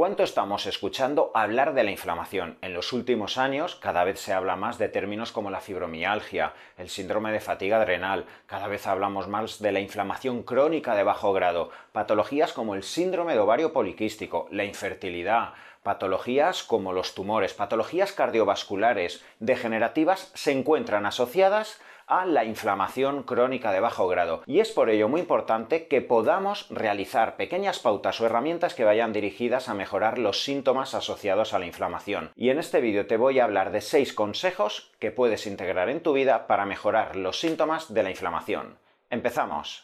¿Cuánto estamos escuchando hablar de la inflamación? En los últimos años cada vez se habla más de términos como la fibromialgia, el síndrome de fatiga adrenal, cada vez hablamos más de la inflamación crónica de bajo grado, patologías como el síndrome de ovario poliquístico, la infertilidad, patologías como los tumores, patologías cardiovasculares degenerativas se encuentran asociadas a la inflamación crónica de bajo grado. Y es por ello muy importante que podamos realizar pequeñas pautas o herramientas que vayan dirigidas a mejorar los síntomas asociados a la inflamación. Y en este vídeo te voy a hablar de 6 consejos que puedes integrar en tu vida para mejorar los síntomas de la inflamación. ¡Empezamos!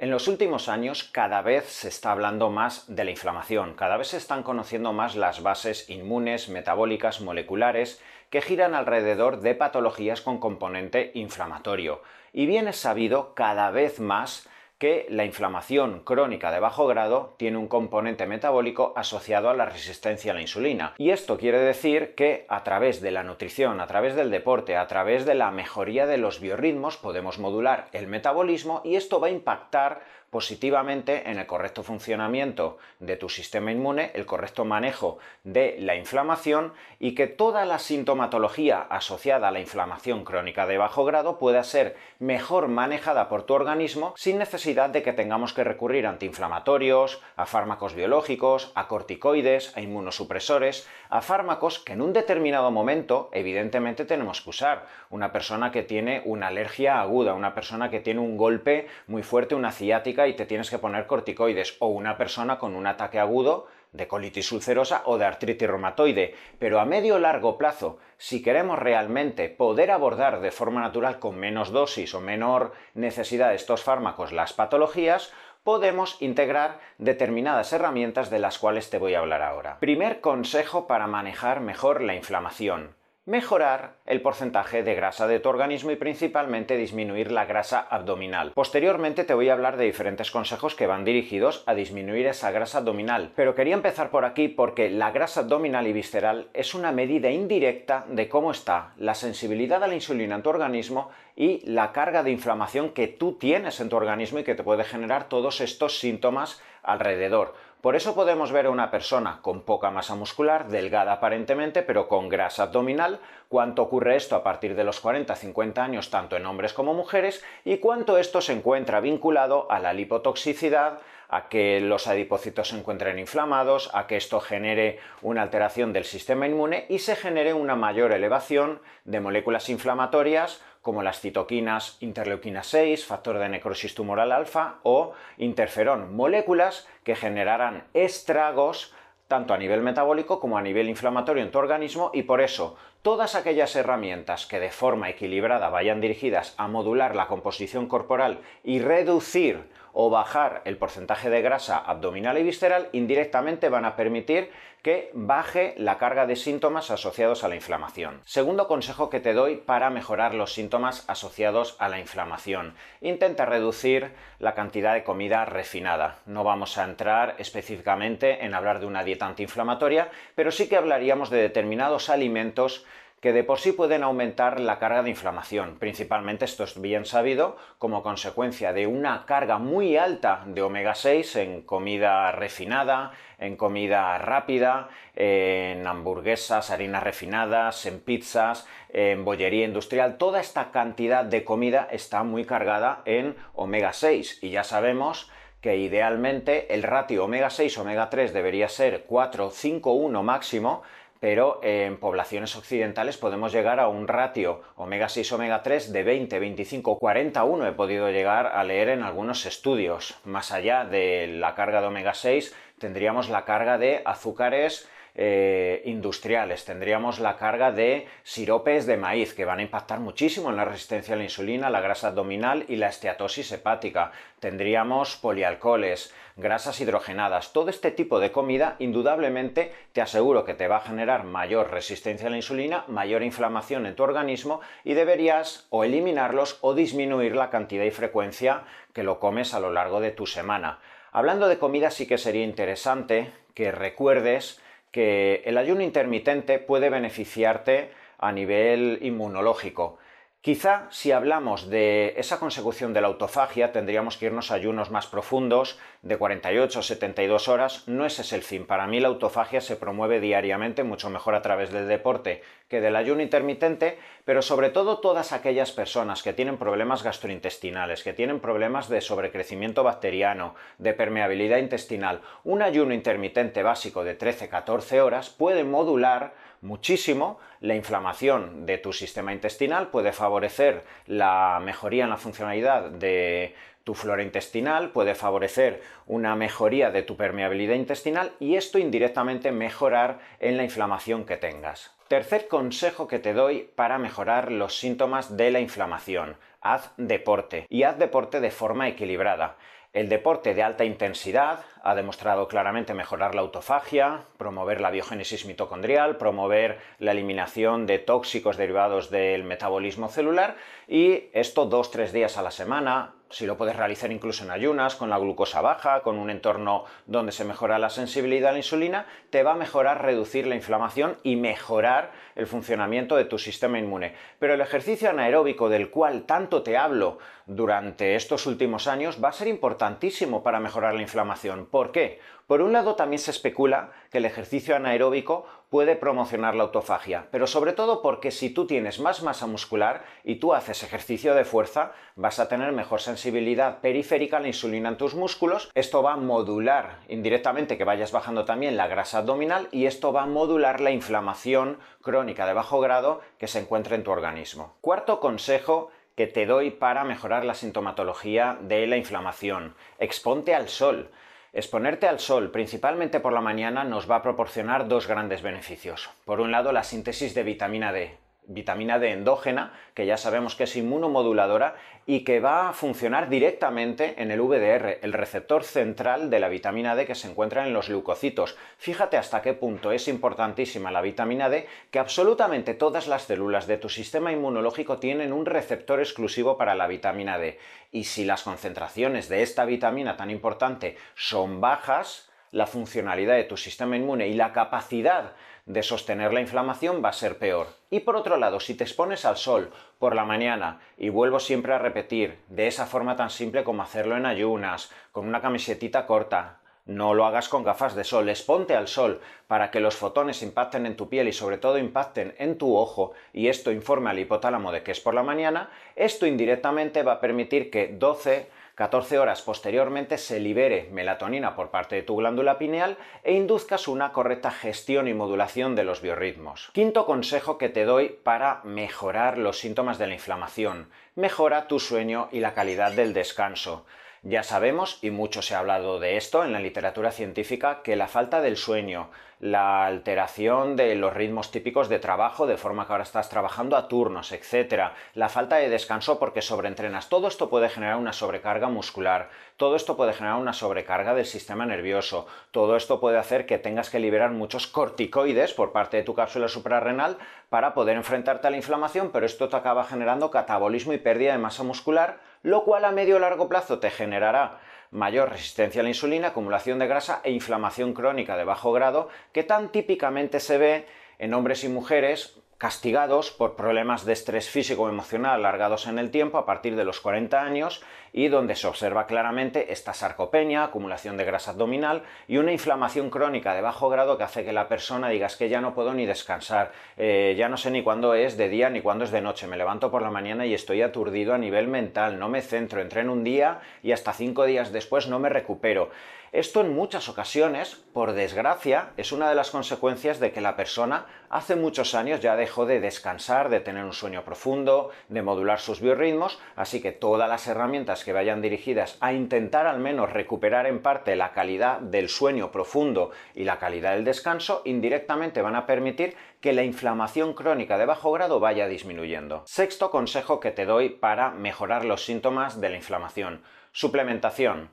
En los últimos años cada vez se está hablando más de la inflamación, cada vez se están conociendo más las bases inmunes, metabólicas, moleculares, que giran alrededor de patologías con componente inflamatorio. Y bien es sabido cada vez más que la inflamación crónica de bajo grado tiene un componente metabólico asociado a la resistencia a la insulina. Y esto quiere decir que a través de la nutrición, a través del deporte, a través de la mejoría de los biorritmos podemos modular el metabolismo y esto va a impactar positivamente en el correcto funcionamiento de tu sistema inmune, el correcto manejo de la inflamación y que toda la sintomatología asociada a la inflamación crónica de bajo grado pueda ser mejor manejada por tu organismo sin necesidad de que tengamos que recurrir a antiinflamatorios, a fármacos biológicos, a corticoides, a inmunosupresores, a fármacos que en un determinado momento evidentemente tenemos que usar. Una persona que tiene una alergia aguda, una persona que tiene un golpe muy fuerte, una ciática y te tienes que poner corticoides, o una persona con un ataque agudo de colitis ulcerosa o de artritis reumatoide. Pero a medio o largo plazo, si queremos realmente poder abordar de forma natural con menos dosis o menor necesidad de estos fármacos las patologías, podemos integrar determinadas herramientas de las cuales te voy a hablar ahora. Primer consejo para manejar mejor la inflamación mejorar el porcentaje de grasa de tu organismo y principalmente disminuir la grasa abdominal. Posteriormente te voy a hablar de diferentes consejos que van dirigidos a disminuir esa grasa abdominal, pero quería empezar por aquí porque la grasa abdominal y visceral es una medida indirecta de cómo está la sensibilidad a la insulina en tu organismo y la carga de inflamación que tú tienes en tu organismo y que te puede generar todos estos síntomas alrededor. Por eso podemos ver a una persona con poca masa muscular, delgada aparentemente, pero con grasa abdominal, cuánto ocurre esto a partir de los 40-50 años tanto en hombres como mujeres y cuánto esto se encuentra vinculado a la lipotoxicidad, a que los adipocitos se encuentren inflamados, a que esto genere una alteración del sistema inmune y se genere una mayor elevación de moléculas inflamatorias como las citoquinas interleuquina 6, factor de necrosis tumoral alfa o interferón, moléculas que generarán estragos tanto a nivel metabólico como a nivel inflamatorio en tu organismo y por eso todas aquellas herramientas que de forma equilibrada vayan dirigidas a modular la composición corporal y reducir o bajar el porcentaje de grasa abdominal y visceral, indirectamente van a permitir que baje la carga de síntomas asociados a la inflamación. Segundo consejo que te doy para mejorar los síntomas asociados a la inflamación. Intenta reducir la cantidad de comida refinada. No vamos a entrar específicamente en hablar de una dieta antiinflamatoria, pero sí que hablaríamos de determinados alimentos que de por sí pueden aumentar la carga de inflamación. Principalmente esto es bien sabido como consecuencia de una carga muy alta de omega 6 en comida refinada, en comida rápida, en hamburguesas, harinas refinadas, en pizzas, en bollería industrial. Toda esta cantidad de comida está muy cargada en omega 6 y ya sabemos que idealmente el ratio omega 6 omega 3 debería ser 4, 5, 1 máximo pero en poblaciones occidentales podemos llegar a un ratio omega 6 omega 3 de 20, 25, 41 he podido llegar a leer en algunos estudios. Más allá de la carga de omega 6 tendríamos la carga de azúcares eh, industriales, tendríamos la carga de siropes de maíz que van a impactar muchísimo en la resistencia a la insulina, la grasa abdominal y la esteatosis hepática, tendríamos polialcoholes, grasas hidrogenadas, todo este tipo de comida indudablemente te aseguro que te va a generar mayor resistencia a la insulina, mayor inflamación en tu organismo y deberías o eliminarlos o disminuir la cantidad y frecuencia que lo comes a lo largo de tu semana. Hablando de comida sí que sería interesante que recuerdes que el ayuno intermitente puede beneficiarte a nivel inmunológico. Quizá si hablamos de esa consecución de la autofagia tendríamos que irnos a ayunos más profundos, de 48 o 72 horas, no ese es el fin. Para mí la autofagia se promueve diariamente, mucho mejor a través del deporte que del ayuno intermitente, pero sobre todo todas aquellas personas que tienen problemas gastrointestinales, que tienen problemas de sobrecrecimiento bacteriano, de permeabilidad intestinal, un ayuno intermitente básico de 13-14 horas puede modular muchísimo la inflamación de tu sistema intestinal, puede favorecer la mejoría en la funcionalidad de tu flora intestinal, puede favorecer una mejoría de tu permeabilidad intestinal y esto indirectamente mejorar en la inflamación que tengas. Tercer consejo que te doy para mejorar los síntomas de la inflamación. Haz deporte y haz deporte de forma equilibrada. El deporte de alta intensidad ha demostrado claramente mejorar la autofagia, promover la biogénesis mitocondrial, promover la eliminación de tóxicos derivados del metabolismo celular y esto dos tres días a la semana, si lo puedes realizar incluso en ayunas, con la glucosa baja, con un entorno donde se mejora la sensibilidad a la insulina, te va a mejorar reducir la inflamación y mejorar el funcionamiento de tu sistema inmune. Pero el ejercicio anaeróbico del cual tanto te hablo durante estos últimos años va a ser importantísimo para mejorar la inflamación. ¿Por qué? Por un lado también se especula que el ejercicio anaeróbico puede promocionar la autofagia, pero sobre todo porque si tú tienes más masa muscular y tú haces ejercicio de fuerza, vas a tener mejor sensibilidad periférica a la insulina en tus músculos, esto va a modular indirectamente que vayas bajando también la grasa abdominal y esto va a modular la inflamación crónica de bajo grado que se encuentra en tu organismo. Cuarto consejo que te doy para mejorar la sintomatología de la inflamación. Exponte al sol. Exponerte al sol, principalmente por la mañana, nos va a proporcionar dos grandes beneficios. Por un lado, la síntesis de vitamina D, vitamina D endógena, que ya sabemos que es inmunomoduladora y que va a funcionar directamente en el VDR, el receptor central de la vitamina D que se encuentra en los leucocitos. Fíjate hasta qué punto es importantísima la vitamina D, que absolutamente todas las células de tu sistema inmunológico tienen un receptor exclusivo para la vitamina D. Y si las concentraciones de esta vitamina tan importante son bajas, la funcionalidad de tu sistema inmune y la capacidad de sostener la inflamación va a ser peor. Y por otro lado, si te expones al sol por la mañana, y vuelvo siempre a repetir, de esa forma tan simple como hacerlo en ayunas, con una camisetita corta, no lo hagas con gafas de sol, exponte al sol para que los fotones impacten en tu piel y sobre todo impacten en tu ojo y esto informe al hipotálamo de que es por la mañana, esto indirectamente va a permitir que 12 14 horas posteriormente se libere melatonina por parte de tu glándula pineal e induzcas una correcta gestión y modulación de los biorritmos. Quinto consejo que te doy para mejorar los síntomas de la inflamación. Mejora tu sueño y la calidad del descanso. Ya sabemos, y mucho se ha hablado de esto en la literatura científica, que la falta del sueño, la alteración de los ritmos típicos de trabajo, de forma que ahora estás trabajando a turnos, etc., la falta de descanso porque sobreentrenas, todo esto puede generar una sobrecarga muscular, todo esto puede generar una sobrecarga del sistema nervioso, todo esto puede hacer que tengas que liberar muchos corticoides por parte de tu cápsula suprarrenal para poder enfrentarte a la inflamación, pero esto te acaba generando catabolismo y pérdida de masa muscular, lo cual a medio o largo plazo te generará mayor resistencia a la insulina, acumulación de grasa e inflamación crónica de bajo grado, que tan típicamente se ve en hombres y mujeres castigados por problemas de estrés físico o emocional alargados en el tiempo a partir de los 40 años y donde se observa claramente esta sarcopenia, acumulación de grasa abdominal y una inflamación crónica de bajo grado que hace que la persona diga es que ya no puedo ni descansar, eh, ya no sé ni cuándo es de día ni cuándo es de noche, me levanto por la mañana y estoy aturdido a nivel mental, no me centro, entreno un día y hasta cinco días después no me recupero. Esto en muchas ocasiones, por desgracia, es una de las consecuencias de que la persona hace muchos años ya de descansar, de tener un sueño profundo, de modular sus biorritmos, así que todas las herramientas que vayan dirigidas a intentar al menos recuperar en parte la calidad del sueño profundo y la calidad del descanso, indirectamente van a permitir que la inflamación crónica de bajo grado vaya disminuyendo. Sexto consejo que te doy para mejorar los síntomas de la inflamación. Suplementación.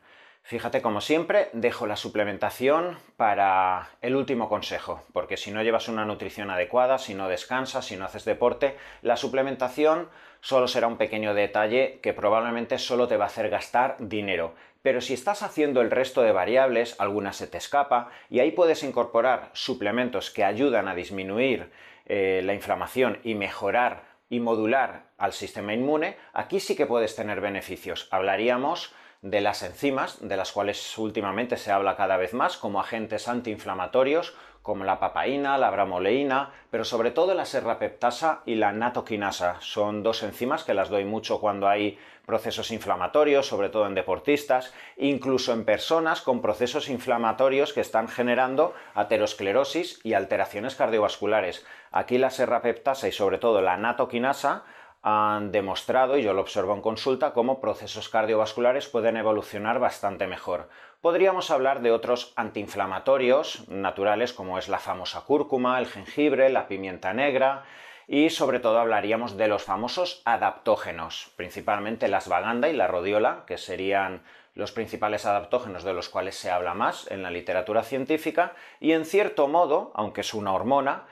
Fíjate, como siempre, dejo la suplementación para el último consejo, porque si no llevas una nutrición adecuada, si no descansas, si no haces deporte, la suplementación solo será un pequeño detalle que probablemente solo te va a hacer gastar dinero. Pero si estás haciendo el resto de variables, alguna se te escapa y ahí puedes incorporar suplementos que ayudan a disminuir eh, la inflamación y mejorar y modular al sistema inmune, aquí sí que puedes tener beneficios. Hablaríamos de las enzimas, de las cuales últimamente se habla cada vez más, como agentes antiinflamatorios, como la papaína, la bramoleína, pero sobre todo la serrapeptasa y la natoquinasa. Son dos enzimas que las doy mucho cuando hay procesos inflamatorios, sobre todo en deportistas, incluso en personas con procesos inflamatorios que están generando aterosclerosis y alteraciones cardiovasculares. Aquí la serrapeptasa y sobre todo la natoquinasa han demostrado, y yo lo observo en consulta, cómo procesos cardiovasculares pueden evolucionar bastante mejor. Podríamos hablar de otros antiinflamatorios naturales como es la famosa cúrcuma, el jengibre, la pimienta negra, y sobre todo hablaríamos de los famosos adaptógenos, principalmente la asvaganda y la rodiola, que serían los principales adaptógenos de los cuales se habla más en la literatura científica, y en cierto modo, aunque es una hormona,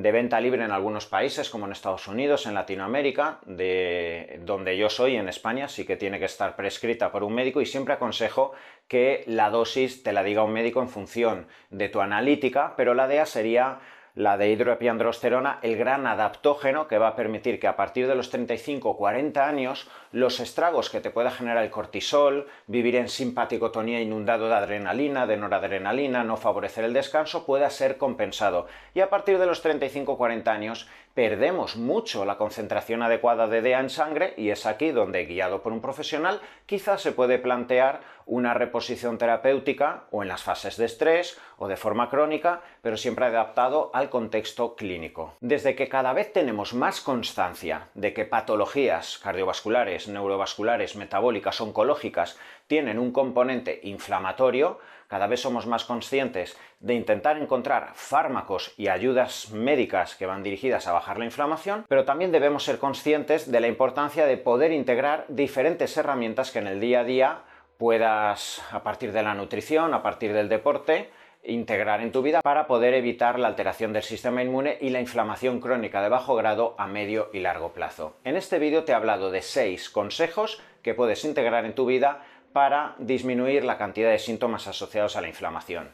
de venta libre en algunos países como en Estados Unidos, en Latinoamérica, de donde yo soy, en España, sí que tiene que estar prescrita por un médico y siempre aconsejo que la dosis te la diga un médico en función de tu analítica, pero la DEA sería la de hidroepiandrosterona, el gran adaptógeno que va a permitir que a partir de los 35 o 40 años los estragos que te pueda generar el cortisol, vivir en simpaticotonía inundado de adrenalina, de noradrenalina, no favorecer el descanso, pueda ser compensado. Y a partir de los 35 o 40 años perdemos mucho la concentración adecuada de DEA en sangre y es aquí donde, guiado por un profesional, quizás se puede plantear una reposición terapéutica o en las fases de estrés o de forma crónica, pero siempre adaptado al contexto clínico. Desde que cada vez tenemos más constancia de que patologías cardiovasculares, neurovasculares, metabólicas, oncológicas tienen un componente inflamatorio, cada vez somos más conscientes de intentar encontrar fármacos y ayudas médicas que van dirigidas a bajar la inflamación, pero también debemos ser conscientes de la importancia de poder integrar diferentes herramientas que en el día a día puedas, a partir de la nutrición, a partir del deporte, integrar en tu vida para poder evitar la alteración del sistema inmune y la inflamación crónica de bajo grado a medio y largo plazo. En este vídeo te he hablado de seis consejos que puedes integrar en tu vida para disminuir la cantidad de síntomas asociados a la inflamación.